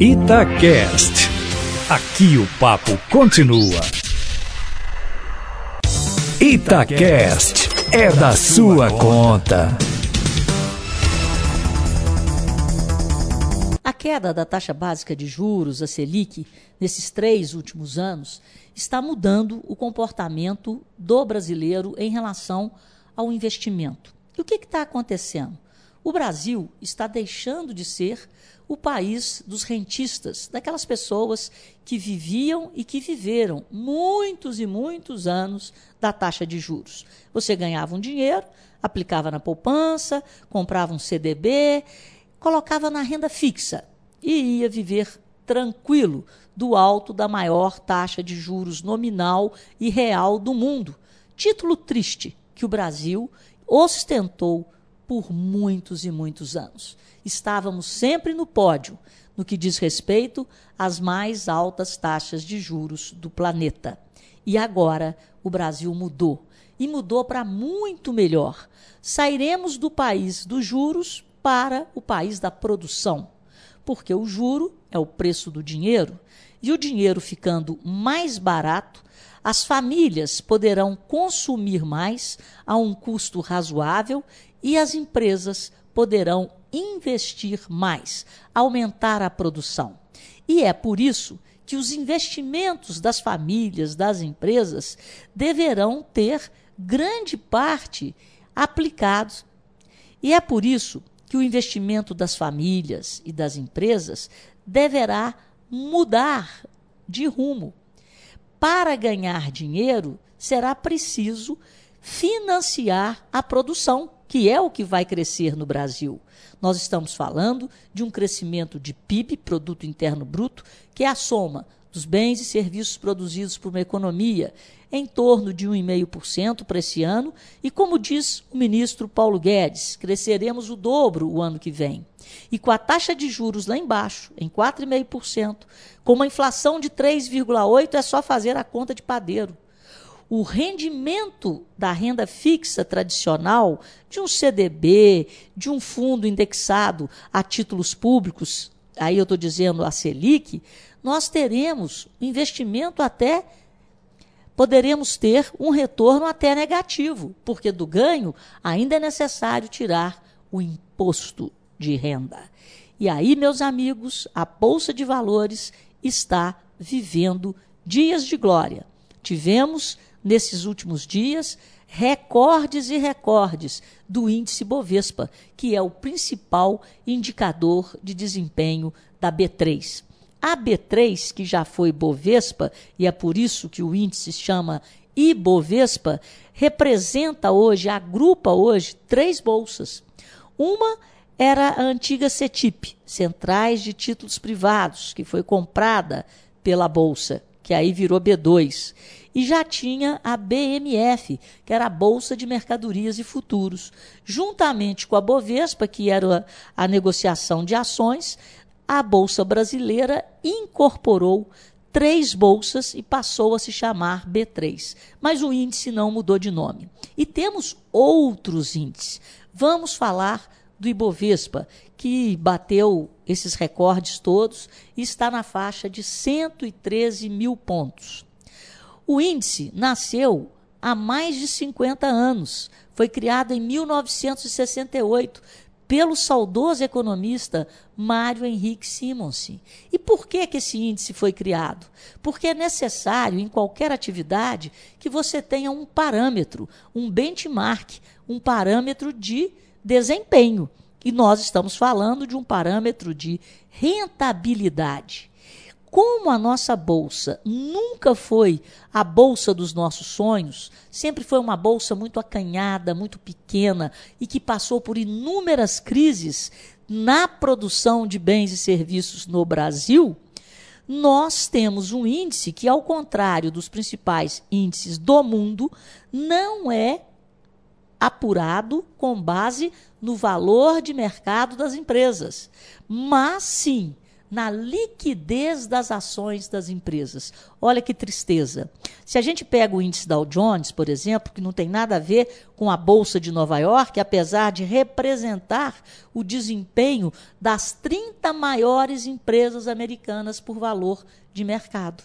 Itacast. Aqui o papo continua. Itacast é da sua conta. A queda da taxa básica de juros, a Selic, nesses três últimos anos, está mudando o comportamento do brasileiro em relação ao investimento. E o que está acontecendo? O Brasil está deixando de ser o país dos rentistas, daquelas pessoas que viviam e que viveram muitos e muitos anos da taxa de juros. Você ganhava um dinheiro, aplicava na poupança, comprava um CDB, colocava na renda fixa e ia viver tranquilo do alto da maior taxa de juros nominal e real do mundo. Título triste que o Brasil ostentou por muitos e muitos anos. Estávamos sempre no pódio no que diz respeito às mais altas taxas de juros do planeta. E agora o Brasil mudou. E mudou para muito melhor. Sairemos do país dos juros para o país da produção. Porque o juro é o preço do dinheiro, e o dinheiro ficando mais barato, as famílias poderão consumir mais a um custo razoável e as empresas poderão investir mais, aumentar a produção. E é por isso que os investimentos das famílias, das empresas, deverão ter grande parte aplicados. E é por isso que o investimento das famílias e das empresas deverá mudar de rumo. Para ganhar dinheiro, será preciso financiar a produção, que é o que vai crescer no Brasil. Nós estamos falando de um crescimento de PIB, produto interno bruto, que é a soma dos bens e serviços produzidos por uma economia em torno de 1,5% para esse ano, e como diz o ministro Paulo Guedes, cresceremos o dobro o ano que vem. E com a taxa de juros lá embaixo, em 4,5%, com uma inflação de 3,8%, é só fazer a conta de padeiro o rendimento da renda fixa tradicional, de um CDB, de um fundo indexado a títulos públicos, aí eu estou dizendo a Selic, nós teremos investimento até. Poderemos ter um retorno até negativo, porque do ganho ainda é necessário tirar o imposto de renda. E aí, meus amigos, a Bolsa de Valores está vivendo dias de glória. Tivemos nesses últimos dias recordes e recordes do índice Bovespa, que é o principal indicador de desempenho da B3. A B3, que já foi Bovespa, e é por isso que o índice se chama Ibovespa, representa hoje, agrupa hoje três bolsas. Uma era a antiga CETIP, Centrais de Títulos Privados, que foi comprada pela Bolsa, que aí virou B2 e já tinha a BMF, que era a Bolsa de Mercadorias e Futuros. Juntamente com a Bovespa, que era a, negociação de ações, a Bolsa Brasileira incorporou três bolsas e passou a se chamar B3. Mas o índice não mudou de nome. E temos outros índices. Vamos falar do Ibovespa, que bateu esses recordes todos e está na faixa de 113 mil pontos. O índice nasceu há mais de 50 anos. Foi criado em 1968 pelo saudoso economista Mário Henrique Simonsen. E por que, que esse índice foi criado? Porque é necessário, em qualquer atividade, que você tenha um parâmetro, um benchmark, um parâmetro de desempenho. E nós estamos falando de um parâmetro de rentabilidade como a nossa bolsa nunca foi a bolsa dos nossos sonhos, sempre foi uma bolsa muito acanhada, muito pequena e que passou por inúmeras crises na produção de bens e serviços no Brasil, nós temos um índice que, ao contrário dos principais índices do mundo, não é apurado com base no valor de mercado das empresas, mas sim na liquidez das ações das empresas. Olha que tristeza. Se a gente pega o índice Dow Jones, por exemplo, que não tem nada a ver com a Bolsa de Nova York, apesar de representar o desempenho das 30 maiores empresas americanas por valor de mercado.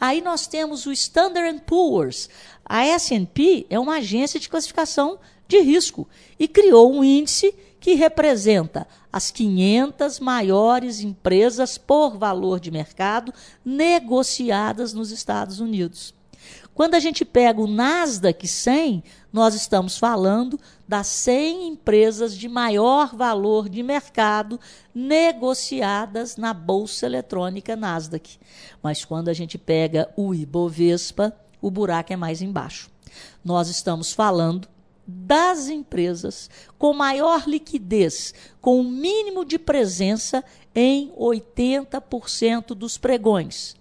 Aí nós temos o Standard Poor's. A S&P é uma agência de classificação de risco e criou um índice que representa as 500 maiores empresas por valor de mercado negociadas nos Estados Unidos. Quando a gente pega o Nasdaq 100, nós estamos falando das 100 empresas de maior valor de mercado negociadas na bolsa eletrônica Nasdaq. Mas quando a gente pega o Ibovespa, o buraco é mais embaixo. Nós estamos falando das empresas com maior liquidez, com o mínimo de presença em 80% dos pregões.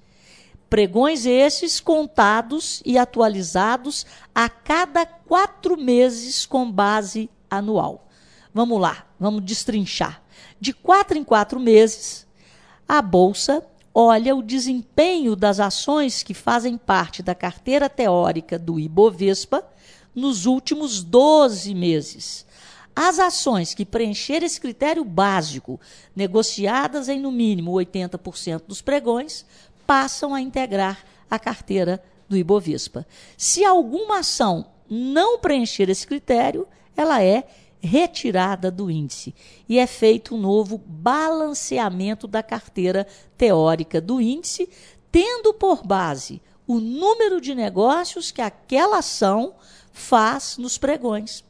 Pregões esses contados e atualizados a cada quatro meses com base anual. Vamos lá, vamos destrinchar. De quatro em quatro meses, a Bolsa olha o desempenho das ações que fazem parte da carteira teórica do Ibovespa nos últimos 12 meses. As ações que preencherem esse critério básico, negociadas em no mínimo 80% dos pregões, passam a integrar a carteira do Ibovespa. Se alguma ação não preencher esse critério, ela é retirada do índice e é feito um novo balanceamento da carteira teórica do índice, tendo por base o número de negócios que aquela ação faz nos pregões.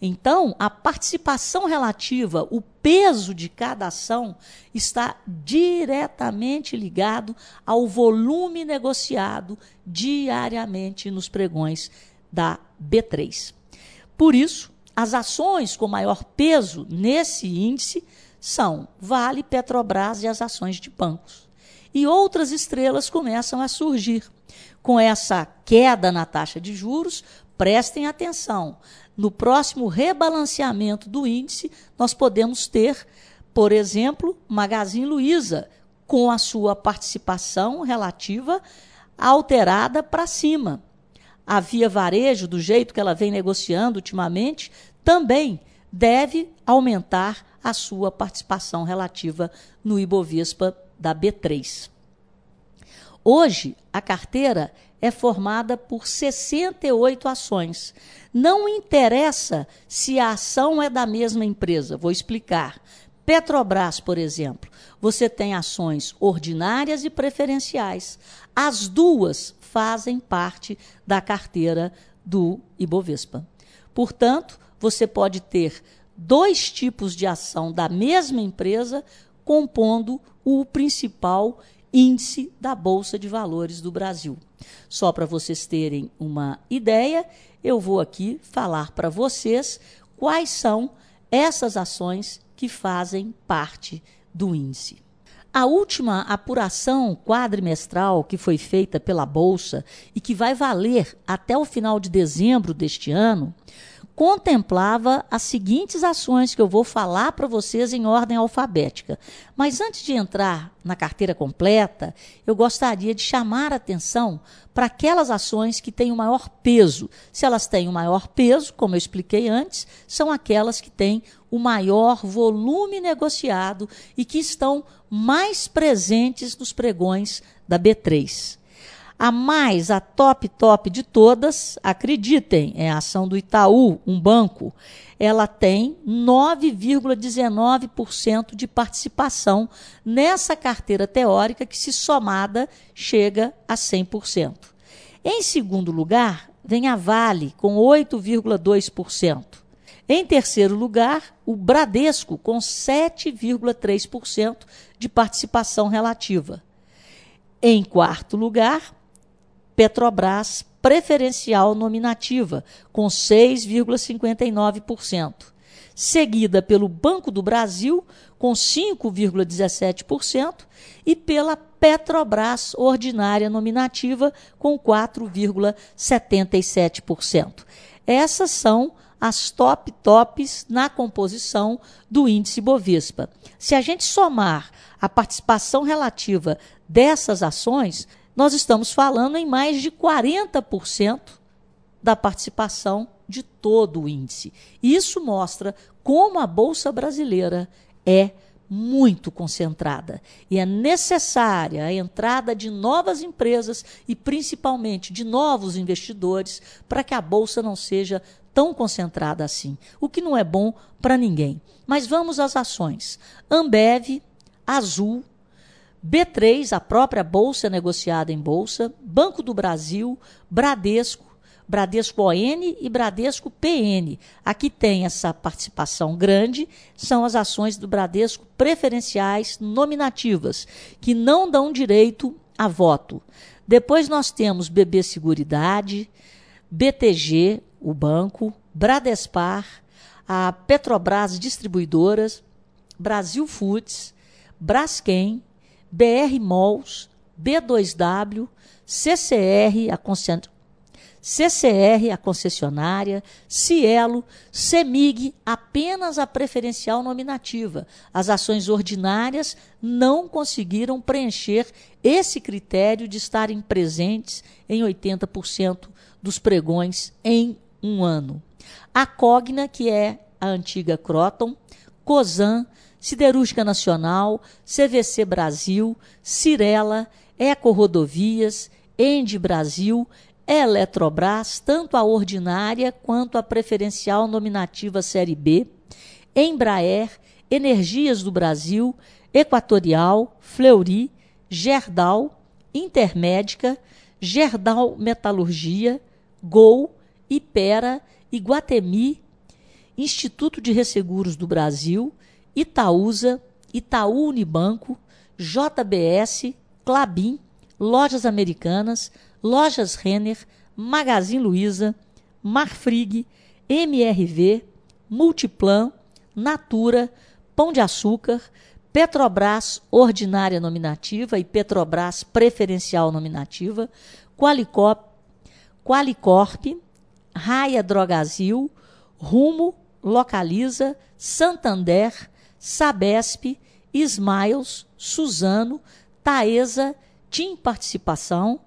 Então, a participação relativa, o peso de cada ação, está diretamente ligado ao volume negociado diariamente nos pregões da B3. Por isso, as ações com maior peso nesse índice são Vale, Petrobras e as ações de bancos. E outras estrelas começam a surgir. Com essa queda na taxa de juros, prestem atenção. No próximo rebalanceamento do índice, nós podemos ter, por exemplo, Magazine Luiza, com a sua participação relativa alterada para cima. A Via Varejo, do jeito que ela vem negociando ultimamente, também deve aumentar a sua participação relativa no Ibovespa da B3. Hoje, a carteira é formada por 68 ações. Não interessa se a ação é da mesma empresa, vou explicar. Petrobras, por exemplo, você tem ações ordinárias e preferenciais. As duas fazem parte da carteira do Ibovespa. Portanto, você pode ter dois tipos de ação da mesma empresa compondo o principal índice da Bolsa de Valores do Brasil. Só para vocês terem uma ideia, eu vou aqui falar para vocês quais são essas ações que fazem parte do índice. A última apuração quadrimestral que foi feita pela Bolsa e que vai valer até o final de dezembro deste ano contemplava as seguintes ações que eu vou falar para vocês em ordem alfabética. Mas antes de entrar na carteira completa, eu gostaria de chamar a atenção para aquelas ações que têm o maior peso. Se elas têm o maior peso, como eu expliquei antes, são aquelas que têm o maior volume negociado e que estão mais presentes nos pregões da B3. A mais, a top top de todas, acreditem, é a ação do Itaú, um banco. Ela tem 9,19% de participação nessa carteira teórica que, se somada, chega a 100%. Em segundo lugar, vem a Vale, com 8,2%. Em terceiro lugar, o Bradesco, com 7,3% de participação relativa. Em quarto lugar, Petrobras preferencial nominativa, com 6,59%, seguida pelo Banco do Brasil, com 5,17%, e pela Petrobras ordinária nominativa, com 4,77%. Essas são as top tops na composição do índice Bovespa. Se a gente somar a participação relativa dessas ações, nós estamos falando em mais de 40% da participação de todo o índice. Isso mostra como a bolsa brasileira é muito concentrada e é necessária a entrada de novas empresas e principalmente de novos investidores para que a bolsa não seja tão concentrada assim, o que não é bom para ninguém. Mas vamos às ações. Ambev, Azul, B3, a própria bolsa negociada em bolsa, Banco do Brasil, Bradesco, Bradesco ON e Bradesco PN. Aqui tem essa participação grande, são as ações do Bradesco preferenciais nominativas, que não dão direito a voto. Depois nós temos BB Seguridade, BTG, o banco, Bradespar, a Petrobras Distribuidoras, Brasil Foods, Braskem, BR Malls, B2W, CCR, a CCR, a concessionária, Cielo, CEMIG, apenas a preferencial nominativa. As ações ordinárias não conseguiram preencher esse critério de estarem presentes em 80% dos pregões em um ano. A Cogna, que é a antiga Croton, Cosan, Siderúrgica Nacional, CVC Brasil, Cirela, Eco Rodovias, Ende Brasil, Eletrobras, tanto a ordinária quanto a preferencial nominativa Série B, Embraer, Energias do Brasil, Equatorial, Fleury, Gerdau, Intermédica, Gerdau Metalurgia, Gol, Ipera, Iguatemi, Instituto de Resseguros do Brasil, Itaúsa, Itaú Unibanco, JBS, Clabin, Lojas Americanas, Lojas Renner, Magazine Luiza, Marfrig, MRV, Multiplan, Natura, Pão de Açúcar, Petrobras Ordinária Nominativa e Petrobras Preferencial Nominativa, Qualicop, Qualicorp, Raia Drogazil, Rumo, Localiza, Santander, Sabesp, Smiles, Suzano, Taesa, TIM Participação,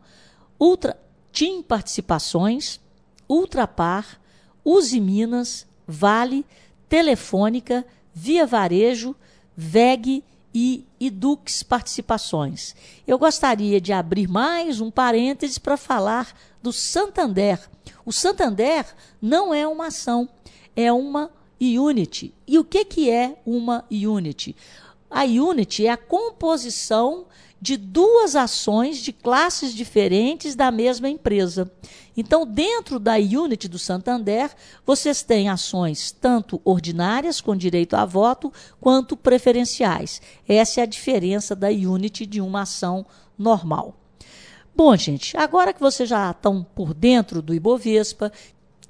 Ultra, TIM Participações, Ultrapar, Uzi Minas, Vale, Telefônica, Via Varejo, VEG e Edux Participações. Eu gostaria de abrir mais um parênteses para falar do Santander. O Santander não é uma ação, é uma unit. E o que, que é uma unit? A unit é a composição de duas ações de classes diferentes da mesma empresa. Então, dentro da unit do Santander, vocês têm ações tanto ordinárias, com direito a voto, quanto preferenciais. Essa é a diferença da unit de uma ação normal. Bom, gente, agora que vocês já estão por dentro do Ibovespa,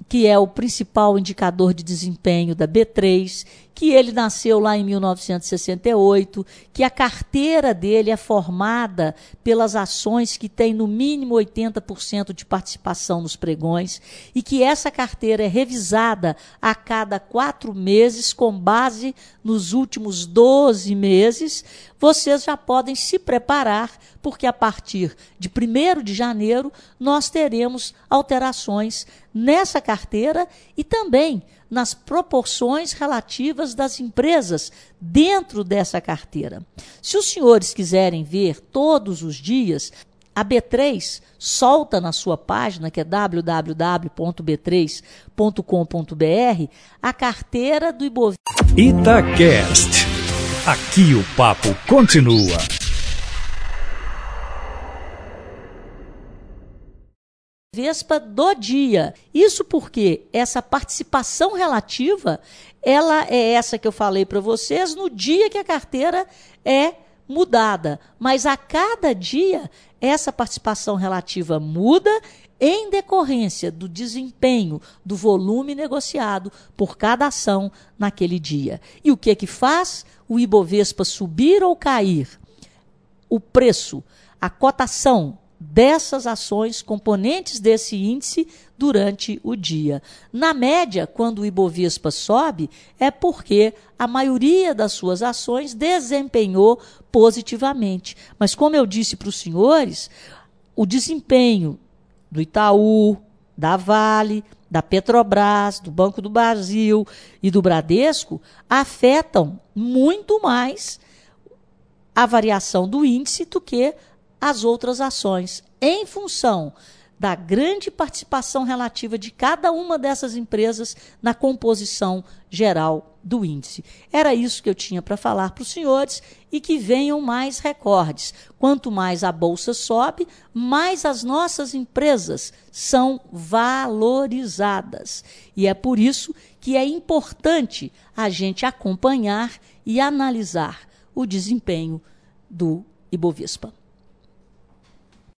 que é o principal indicador de desempenho da B3, que ele nasceu lá em 1968, que a carteira dele é formada pelas ações que têm no mínimo 80% de participação nos pregões e que essa carteira é revisada a cada quatro meses com base nos últimos 12 meses, vocês já podem se preparar, porque a partir de 1 de janeiro nós teremos alterações nessa carteira e também nas proporções relativas das empresas dentro dessa carteira. Se os senhores quiserem ver todos os dias, a B3 solta na sua página, que é www.b3.com.br, a carteira do Ibovespa. Itacast. Aqui o papo continua. Vespa do dia. Isso porque essa participação relativa, ela é essa que eu falei para vocês no dia que a carteira é mudada, mas a cada dia essa participação relativa muda em decorrência do desempenho do volume negociado por cada ação naquele dia. E o que que faz o Ibovespa subir ou cair? O preço, a cotação dessas ações, componentes desse índice durante o dia. Na média, quando o Ibovespa sobe, é porque a maioria das suas ações desempenhou positivamente. Mas, como eu disse para os senhores, o desempenho do Itaú, da Vale, da Petrobras, do Banco do Brasil e do Bradesco afetam muito mais a variação do índice do que as outras ações, em função da grande participação relativa de cada uma dessas empresas na composição geral do índice. Era isso que eu tinha para falar para os senhores e que venham mais recordes. Quanto mais a bolsa sobe, mais as nossas empresas são valorizadas. E é por isso que é importante a gente acompanhar e analisar o desempenho do Ibovespa.